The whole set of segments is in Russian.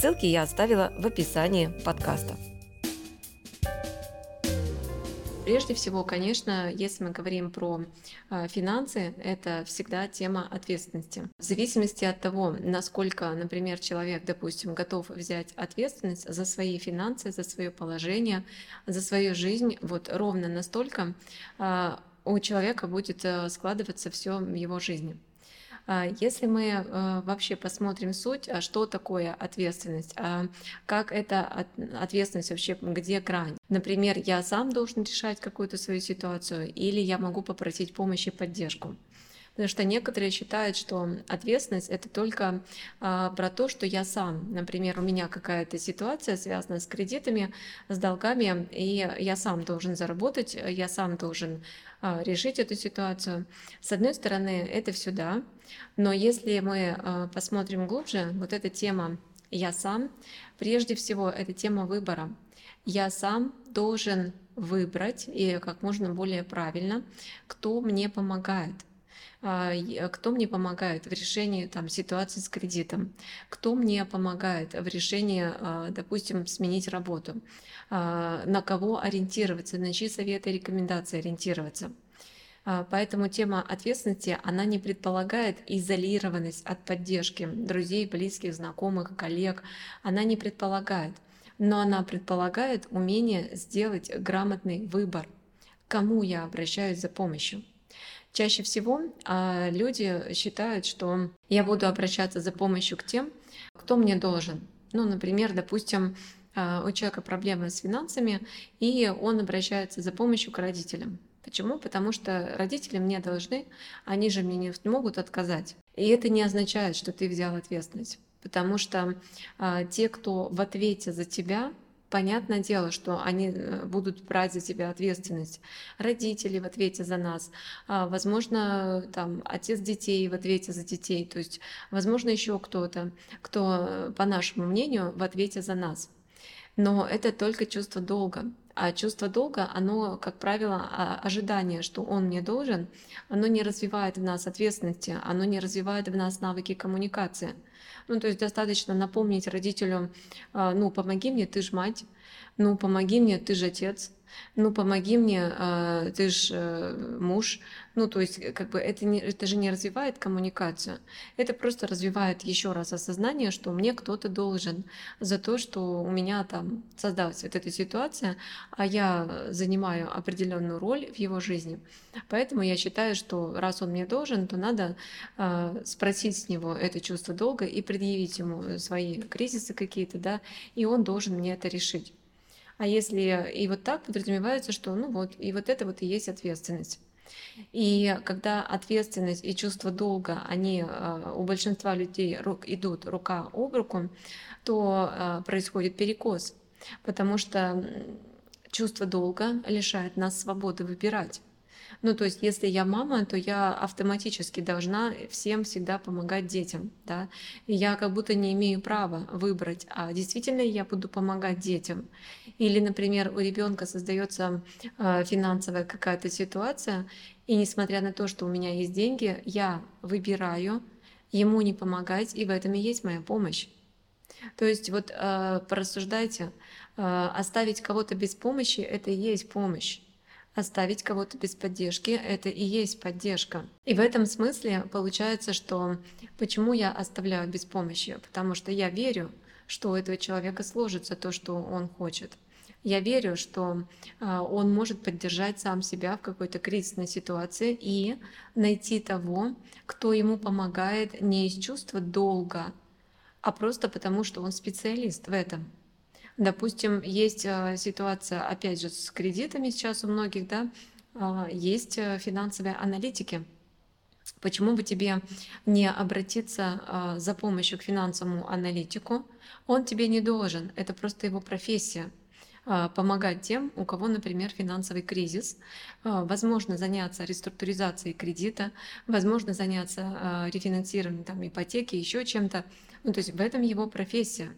Ссылки я оставила в описании подкаста. Прежде всего, конечно, если мы говорим про э, финансы, это всегда тема ответственности. В зависимости от того, насколько, например, человек, допустим, готов взять ответственность за свои финансы, за свое положение, за свою жизнь, вот ровно настолько э, у человека будет э, складываться все в его жизни. А если мы э, вообще посмотрим суть, а что такое ответственность, а как это ответственность вообще, где грань. Например, я сам должен решать какую-то свою ситуацию или я могу попросить помощи и поддержку. Потому что некоторые считают, что ответственность это только а, про то, что я сам. Например, у меня какая-то ситуация связана с кредитами, с долгами, и я сам должен заработать, я сам должен а, решить эту ситуацию. С одной стороны, это все да, но если мы а, посмотрим глубже, вот эта тема «я сам», прежде всего, это тема выбора. Я сам должен выбрать, и как можно более правильно, кто мне помогает – кто мне помогает в решении там, ситуации с кредитом, кто мне помогает в решении, а, допустим, сменить работу, а, на кого ориентироваться, на чьи советы и рекомендации ориентироваться. Поэтому тема ответственности, она не предполагает изолированность от поддержки друзей, близких, знакомых, коллег. Она не предполагает. Но она предполагает умение сделать грамотный выбор, кому я обращаюсь за помощью. Чаще всего а, люди считают, что я буду обращаться за помощью к тем, кто мне должен. Ну, например, допустим, а, у человека проблемы с финансами, и он обращается за помощью к родителям. Почему? Потому что родители мне должны, они же мне не могут отказать. И это не означает, что ты взял ответственность. Потому что а, те, кто в ответе за тебя, Понятное дело, что они э, будут брать за тебя ответственность. Родители в ответе за нас, а, возможно, там отец детей в ответе за детей, то есть, возможно, еще кто-то, кто, э, по нашему мнению, в ответе за нас. Но это только чувство долга. А чувство долга, оно, как правило, а, ожидание, что он мне должен, оно не развивает в нас ответственности, оно не развивает в нас навыки коммуникации. Ну, то есть достаточно напомнить родителю, а, ну, помоги мне, ты ж мать, ну, помоги мне, ты же отец, ну помоги мне, а, ты же э, муж. Ну, то есть, как бы это, не, это же не развивает коммуникацию. Это просто развивает еще раз осознание, что мне кто-то должен за то, что у меня там создалась вот эта ситуация, а я занимаю определенную роль в его жизни. Поэтому я считаю, что раз он мне должен, то надо э, спросить с него это чувство долга и предъявить ему свои кризисы какие-то, да, и он должен мне это решить. А если и вот так подразумевается, что ну вот, и вот это вот и есть ответственность. И когда ответственность и чувство долга, они э, у большинства людей идут рука об руку, то э, происходит перекос, потому что чувство долга лишает нас свободы выбирать. Ну, то есть, если я мама, то я автоматически должна всем всегда помогать детям, да. И я как будто не имею права выбрать, а действительно я буду помогать детям. Или, например, у ребенка создается э, финансовая какая-то ситуация, и несмотря на то, что у меня есть деньги, я выбираю ему не помогать, и в этом и есть моя помощь. То есть вот э, порассуждайте, э, оставить кого-то без помощи – это и есть помощь. Оставить кого-то без поддержки — это и есть поддержка. И в этом смысле получается, что почему я оставляю без помощи? Потому что я верю, что у этого человека сложится то, что он хочет. Я верю, что а, он может поддержать сам себя в какой-то кризисной ситуации и найти того, кто ему помогает не из чувства долга, а просто потому, что он специалист в этом. Допустим, есть э, ситуация, опять же, с кредитами сейчас у многих, да, а, есть э, финансовые аналитики, Почему бы тебе не обратиться а, за помощью к финансовому аналитику? Он тебе не должен, это просто его профессия а, помогать тем, у кого, например, финансовый кризис, возможно заняться реструктуризацией кредита, возможно заняться рефинансированием там, ипотеки, еще чем-то. Ну, то есть в этом его профессия.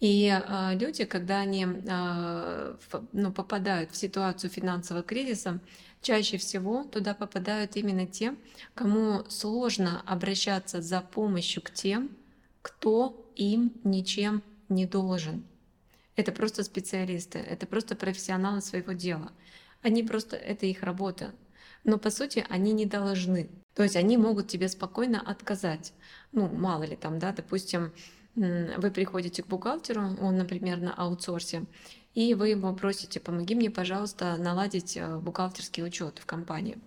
И э, люди, когда они э, ну, попадают в ситуацию финансового кризиса, чаще всего туда попадают именно те, кому сложно обращаться за помощью к тем, кто им ничем не должен. Это просто специалисты, это просто профессионалы своего дела. Они просто, это их работа. Но по сути они не должны. То есть они могут тебе спокойно отказать. Ну, мало ли там, да, допустим, вы приходите к бухгалтеру, он, например, на аутсорсе, и вы его просите, помоги мне, пожалуйста, наладить э, бухгалтерский учет в компании.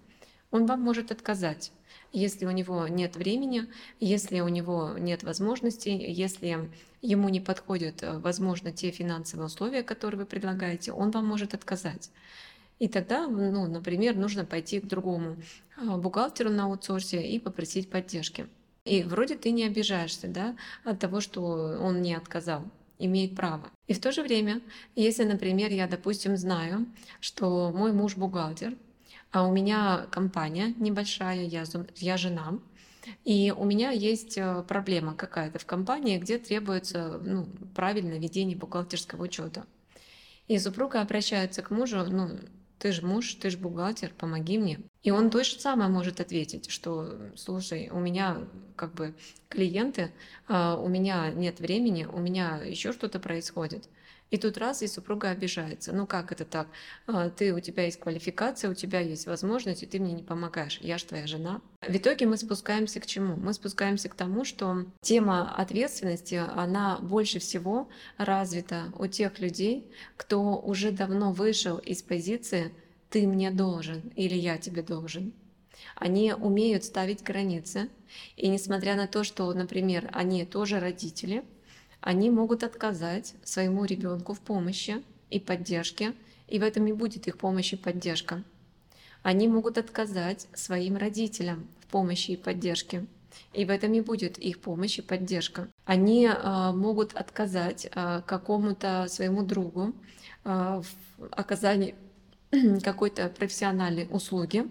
Он вам может отказать, если у него нет времени, если у него нет возможностей, если ему не подходят, э, возможно, те финансовые условия, которые вы предлагаете, он вам может отказать. И тогда, ну, например, нужно пойти к другому э, бухгалтеру на аутсорсе и попросить поддержки. И вроде ты не обижаешься да, от того, что он не отказал имеет право. И в то же время, если, например, я, допустим, знаю, что мой муж бухгалтер, а у меня компания небольшая, я, я жена, и у меня есть э, проблема какая-то в компании, где требуется ну, правильное ведение бухгалтерского учета. И супруга обращается к мужу, ну, ты же муж, ты же бухгалтер, помоги мне. И он то же самое может ответить, что, слушай, у меня как бы клиенты, а, у меня нет времени, у меня еще что-то происходит. И тут раз, и супруга обижается. Ну как это так? А, ты, у тебя есть квалификация, у тебя есть возможность, и ты мне не помогаешь. Я же твоя жена. В итоге мы спускаемся к чему? Мы спускаемся к тому, что тема ответственности, она больше всего развита у тех людей, кто уже давно вышел из позиции «ты мне должен» или «я тебе должен». Они умеют ставить границы, и несмотря на то, что, например, они тоже родители – они могут отказать своему ребенку в помощи и поддержке, и в этом и будет их помощь и поддержка. Они могут отказать своим родителям в помощи и поддержке, и в этом и будет их помощь и поддержка. Они э, могут отказать э, какому-то своему другу э, в оказании какой-то профессиональной услуги,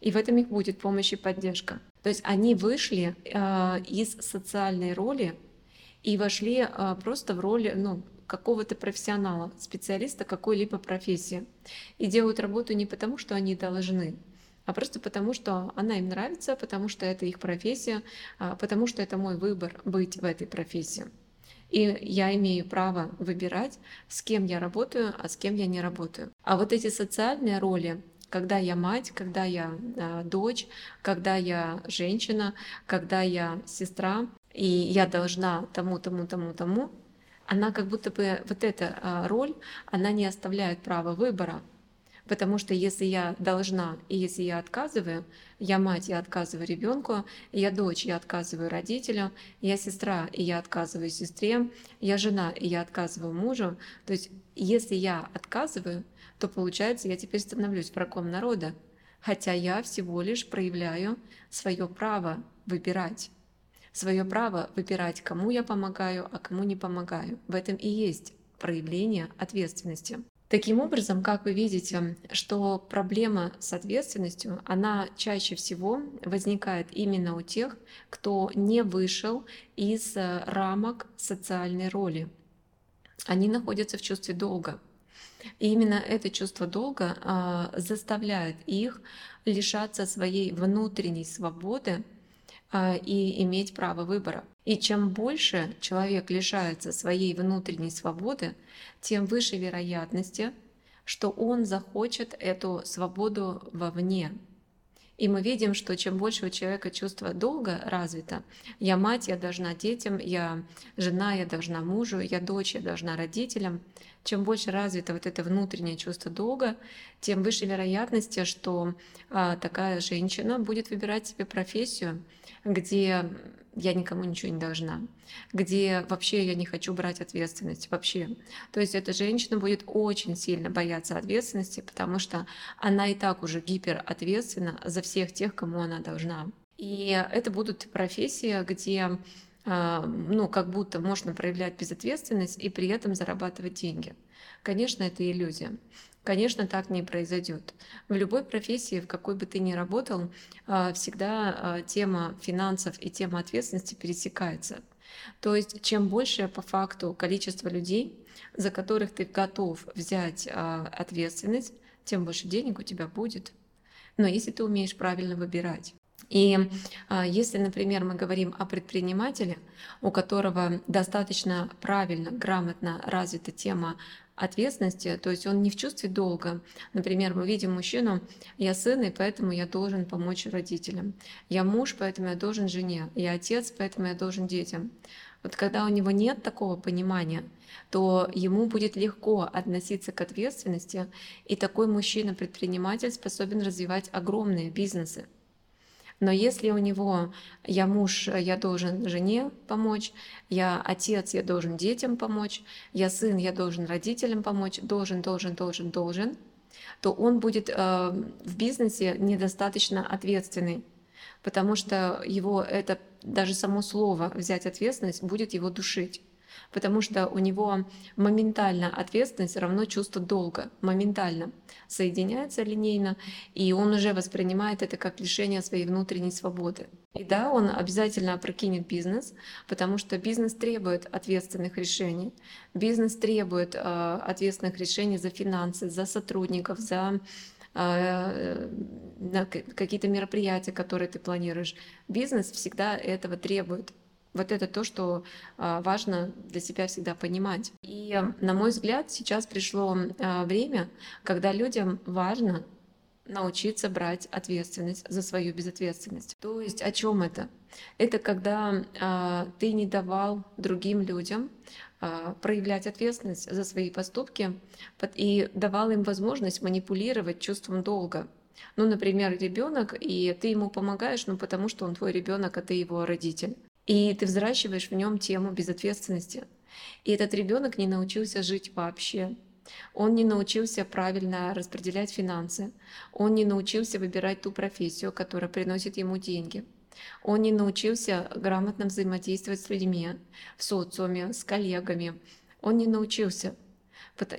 и в этом их будет помощь и поддержка. То есть они вышли э, из социальной роли и вошли а, просто в роль ну, какого-то профессионала, специалиста какой-либо профессии. И делают работу не потому, что они должны, а просто потому, что она им нравится, потому что это их профессия, а, потому что это мой выбор быть в этой профессии. И я имею право выбирать, с кем я работаю, а с кем я не работаю. А вот эти социальные роли, когда я мать, когда я э, дочь, когда я женщина, когда я сестра, и я должна тому, тому, тому, тому, она как будто бы вот эта а, роль, она не оставляет права выбора. Потому что если я должна и если я отказываю, я мать, я отказываю ребенку, я дочь, я отказываю родителю, я сестра, и я отказываю сестре, я жена, и я отказываю мужу. То есть если я отказываю, то получается, я теперь становлюсь врагом народа, хотя я всего лишь проявляю свое право выбирать свое право выбирать, кому я помогаю, а кому не помогаю. В этом и есть проявление ответственности. Таким образом, как вы видите, что проблема с ответственностью, она чаще всего возникает именно у тех, кто не вышел из э, рамок социальной роли. Они находятся в чувстве долга. И именно это чувство долга а, заставляет их лишаться своей внутренней свободы и иметь право выбора. И чем больше человек лишается своей внутренней свободы, тем выше вероятности, что он захочет эту свободу вовне. И мы видим, что чем больше у человека чувство долга развито, я мать, я должна детям, я жена, я должна мужу, я дочь, я должна родителям, чем больше развито вот это внутреннее чувство долга, тем выше вероятности, что а, такая женщина будет выбирать себе профессию, где я никому ничего не должна, где вообще я не хочу брать ответственность вообще. То есть эта женщина будет очень сильно бояться ответственности, потому что она и так уже гиперответственна за всех тех, кому она должна. И это будут профессии, где а, ну, как будто можно проявлять безответственность и при этом зарабатывать деньги. Конечно, это иллюзия. Конечно, так не произойдет. В любой профессии, в какой бы ты ни работал, а, всегда а, тема финансов и тема ответственности пересекается. То есть, чем больше по факту количество людей, за которых ты готов взять ответственность, тем больше денег у тебя будет. Но если ты умеешь правильно выбирать. И а, если, например, мы говорим о предпринимателе, у которого достаточно правильно, грамотно развита тема ответственности, то есть он не в чувстве долга. Например, мы видим мужчину, я сын, и поэтому я должен помочь родителям. Я муж, поэтому я должен жене. Я отец, поэтому я должен детям. Вот когда у него нет такого понимания, то ему будет легко относиться к ответственности, и такой мужчина-предприниматель способен развивать огромные бизнесы. Но если у него я муж, я должен жене помочь, я отец, я должен детям помочь, я сын, я должен родителям помочь, должен, должен, должен, должен, то он будет э, в бизнесе недостаточно ответственный, потому что его это даже само слово взять ответственность будет его душить потому что у него моментально ответственность равно чувство долга, моментально соединяется линейно, и он уже воспринимает это как лишение своей внутренней свободы. И да, он обязательно опрокинет бизнес, потому что бизнес требует ответственных решений. Бизнес требует э, ответственных решений за финансы, за сотрудников, за э, какие-то мероприятия, которые ты планируешь. Бизнес всегда этого требует. Вот это то, что а, важно для себя всегда понимать. И, на мой взгляд, сейчас пришло а, время, когда людям важно научиться брать ответственность за свою безответственность. То есть о чем это? Это когда а, ты не давал другим людям а, проявлять ответственность за свои поступки и давал им возможность манипулировать чувством долга. Ну, например, ребенок, и ты ему помогаешь, ну, потому что он твой ребенок, а ты его родитель. И ты взращиваешь в нем тему безответственности. И этот ребенок не научился жить вообще. Он не научился правильно распределять финансы. Он не научился выбирать ту профессию, которая приносит ему деньги. Он не научился грамотно взаимодействовать с людьми, в социуме, с коллегами. Он не научился.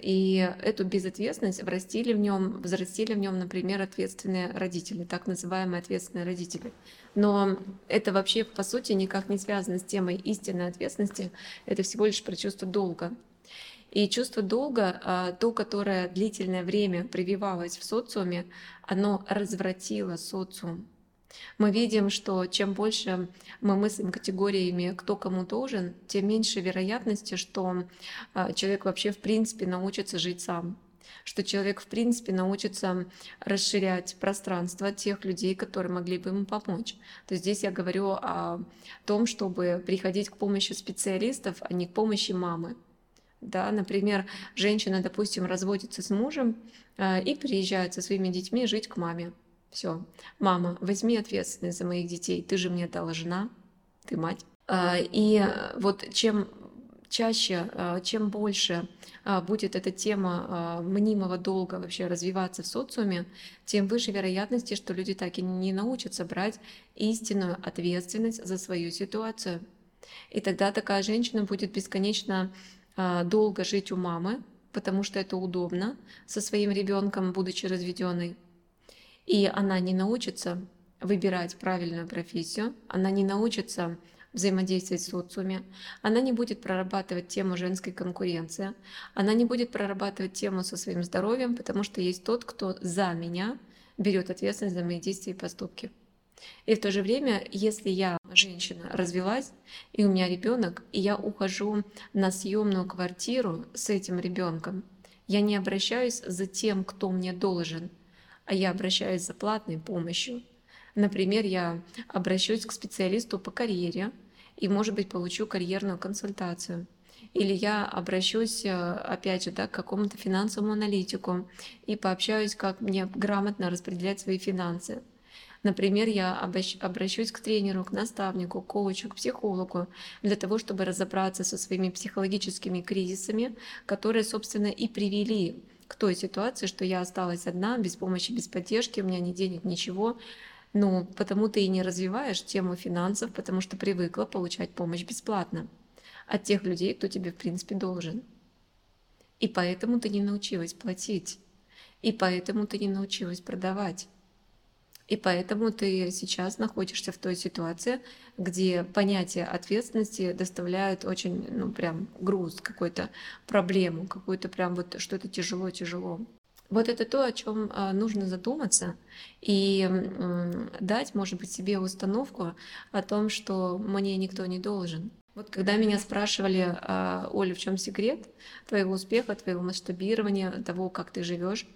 И эту безответственность врастили в нем, взрастили в нем, например, ответственные родители, так называемые ответственные родители. Но это вообще, по сути, никак не связано с темой истинной ответственности. Это всего лишь про чувство долга. И чувство долга, а, то, которое длительное время прививалось в социуме, оно развратило социум. Мы видим, что чем больше мы мыслим категориями, кто кому должен, тем меньше вероятности, что а, человек вообще в принципе научится жить сам что человек в принципе научится расширять пространство тех людей, которые могли бы ему помочь. То есть здесь я говорю о том, чтобы приходить к помощи специалистов, а не к помощи мамы. Да, например, женщина, допустим, разводится с мужем э, и приезжает со своими детьми жить к маме. Все, мама, возьми ответственность за моих детей, ты же мне должна, ты мать. А, и вот чем чаще, а, чем больше а, будет эта тема мнимого долга вообще развиваться в социуме, тем выше вероятности, что люди так и не научатся брать истинную ответственность за свою ситуацию. И тогда такая женщина будет бесконечно долго жить у мамы, потому что это удобно со своим ребенком, будучи разведенной и она не научится выбирать правильную профессию, она не научится взаимодействовать в социуме, она не будет прорабатывать тему женской конкуренции, она не будет прорабатывать тему со своим здоровьем, потому что есть тот, кто за меня берет ответственность за мои действия и поступки. И в то же время, если я, женщина, развелась, и у меня ребенок, и я ухожу на съемную квартиру с этим ребенком, я не обращаюсь за тем, кто мне должен – а я обращаюсь за платной помощью. Например, я обращусь к специалисту по карьере и, может быть, получу карьерную консультацию. Или я обращусь, э, опять же, да, к какому-то финансовому аналитику и пообщаюсь, как мне грамотно распределять свои финансы. Например, я обращусь к тренеру, к наставнику, к коучу, к психологу для того, чтобы разобраться со своими психологическими кризисами, которые, собственно, и привели к той ситуации, что я осталась одна, без помощи, без поддержки, у меня ни денег, ничего. Ну, потому ты и не развиваешь тему финансов, потому что привыкла получать помощь бесплатно от тех людей, кто тебе, в принципе, должен. И поэтому ты не научилась платить. И поэтому ты не научилась продавать. И поэтому ты сейчас находишься в той ситуации, где понятие ответственности доставляет очень, ну, прям груз, какую-то проблему, какую-то прям вот что-то тяжело-тяжело. Вот это то, о чем а, нужно задуматься и дать, может быть, себе установку о том, что мне никто не должен. Вот когда меня спрашивали, а, Оля, в чем секрет твоего успеха, твоего масштабирования, того, как ты живешь,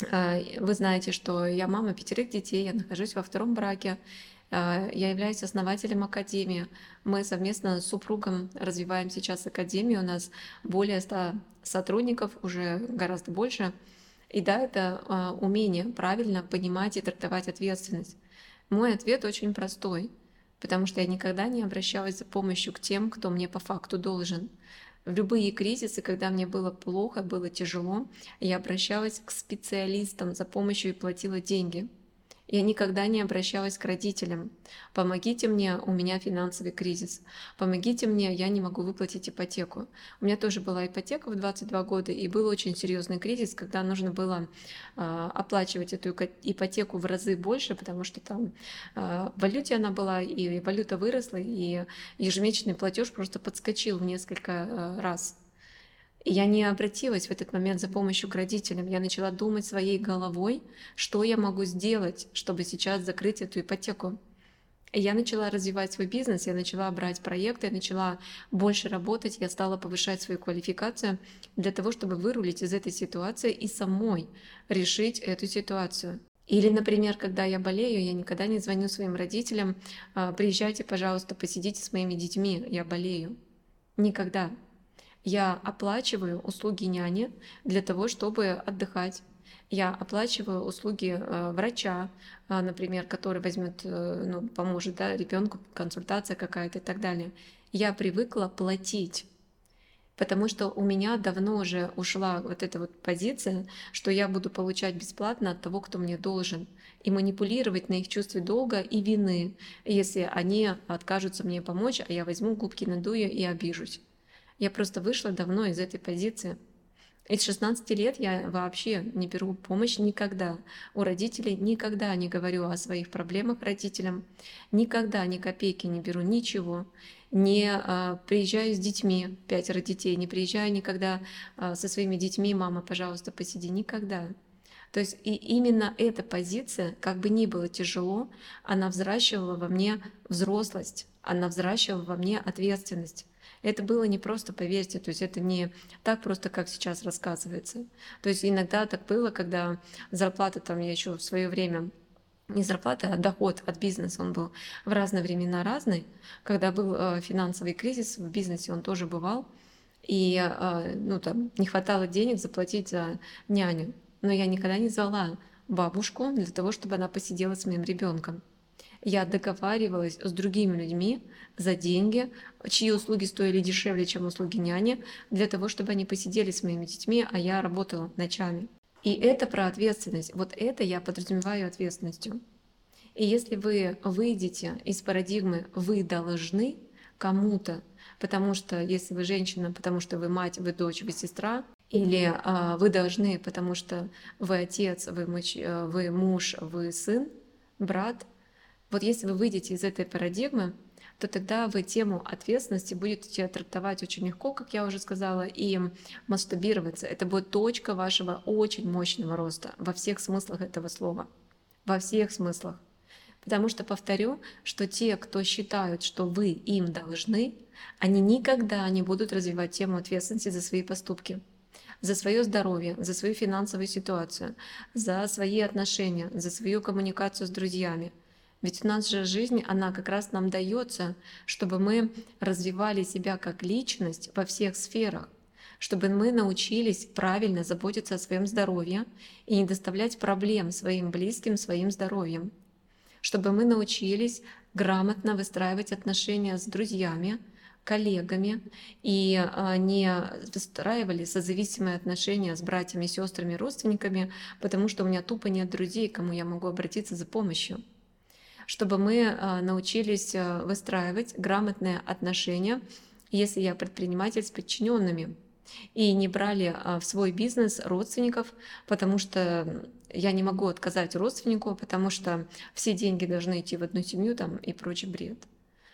вы знаете, что я мама пятерых детей, я нахожусь во втором браке, а, я являюсь основателем Академии. Мы совместно с супругом развиваем сейчас Академию. У нас более 100 сотрудников, уже гораздо больше. И да, это а, умение правильно понимать и трактовать ответственность. Мой ответ очень простой, потому что я никогда не обращалась за помощью к тем, кто мне по факту должен. В любые кризисы, когда мне было плохо, было тяжело, я обращалась к специалистам за помощью и платила деньги. Я никогда не обращалась к родителям. Помогите мне, у меня финансовый кризис. Помогите мне, я не могу выплатить ипотеку. У меня тоже была ипотека в 22 года, и был очень серьезный кризис, когда нужно было э, оплачивать эту ипотеку в разы больше, потому что там э, в валюте она была, и валюта выросла, и ежемесячный платеж просто подскочил в несколько э, раз. И я не обратилась в этот момент за помощью к родителям. Я начала думать своей головой, что я могу сделать, чтобы сейчас закрыть эту ипотеку. И я начала развивать свой бизнес, я начала брать проекты, я начала больше работать, я стала повышать свою квалификацию для того, чтобы вырулить из этой ситуации и самой решить эту ситуацию. Или, например, когда я болею, я никогда не звоню своим родителям, «А, приезжайте, пожалуйста, посидите с моими детьми, я болею. Никогда я оплачиваю услуги няни для того, чтобы отдыхать. Я оплачиваю услуги э, врача, э, например, который возьмет, э, ну, поможет да, ребенку, консультация какая-то и так далее. Я привыкла платить потому что у меня давно уже ушла вот эта вот позиция, что я буду получать бесплатно от того, кто мне должен, и манипулировать на их чувстве долга и вины, если они откажутся мне помочь, а я возьму губки надую и обижусь. Я просто вышла давно из этой позиции. И с 16 лет я вообще не беру помощь никогда. У родителей никогда не говорю о своих проблемах родителям. Никогда ни копейки не беру, ничего. Не а, приезжаю с детьми, пятеро детей, не приезжаю никогда а, со своими детьми, мама, пожалуйста, посиди, никогда. То есть и именно эта позиция, как бы ни было тяжело, она взращивала во мне взрослость, она взращивала во мне ответственность. Это было не просто, поверьте, то есть это не так просто, как сейчас рассказывается. То есть иногда так было, когда зарплата там я еще в свое время не зарплата, а доход от бизнеса, он был в разные времена разный. Когда был э, финансовый кризис в бизнесе, он тоже бывал. И э, ну, там, не хватало денег заплатить за няню. Но я никогда не звала бабушку для того, чтобы она посидела с моим ребенком я договаривалась с другими людьми за деньги, чьи услуги стоили дешевле, чем услуги няни, для того, чтобы они посидели с моими детьми, а я работала ночами. И это про ответственность. Вот это я подразумеваю ответственностью. И если вы выйдете из парадигмы «вы должны» кому-то, потому что если вы женщина, потому что вы мать, вы дочь, вы сестра, или а, вы должны, потому что вы отец, вы, муж, э, вы муж, вы сын, брат, вот если вы выйдете из этой парадигмы, то тогда вы тему ответственности будете трактовать очень легко, как я уже сказала, и масштабироваться. Это будет точка вашего очень мощного роста во всех смыслах этого слова. Во всех смыслах. Потому что повторю, что те, кто считают, что вы им должны, они никогда не будут развивать тему ответственности за свои поступки за свое здоровье, за свою финансовую ситуацию, за свои отношения, за свою коммуникацию с друзьями – ведь у нас же жизнь, она как раз нам дается, чтобы мы развивали себя как личность во всех сферах, чтобы мы научились правильно заботиться о своем здоровье и не доставлять проблем своим близким, своим здоровьем, чтобы мы научились грамотно выстраивать отношения с друзьями, коллегами и а, не выстраивали созависимые отношения с братьями, сестрами, родственниками, потому что у меня тупо нет друзей, к кому я могу обратиться за помощью. Чтобы мы а, научились выстраивать грамотные отношения, если я предприниматель с подчиненными, и не брали в свой бизнес родственников, потому что я не могу отказать родственнику, потому что все деньги должны идти в одну семью там и прочий бред.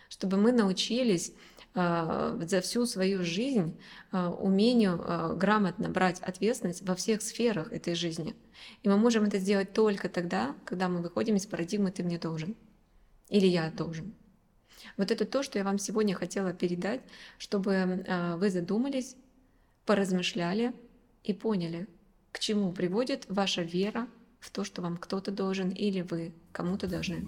Чтобы мы научились за всю свою жизнь а, умению а, грамотно брать ответственность во всех сферах этой жизни. И мы можем это сделать только тогда, когда мы выходим из парадигмы «ты мне должен» или «я должен». Вот это то, что я вам сегодня хотела передать, чтобы вы задумались, поразмышляли и поняли, к чему приводит ваша вера в то, что вам кто-то должен или вы кому-то должны.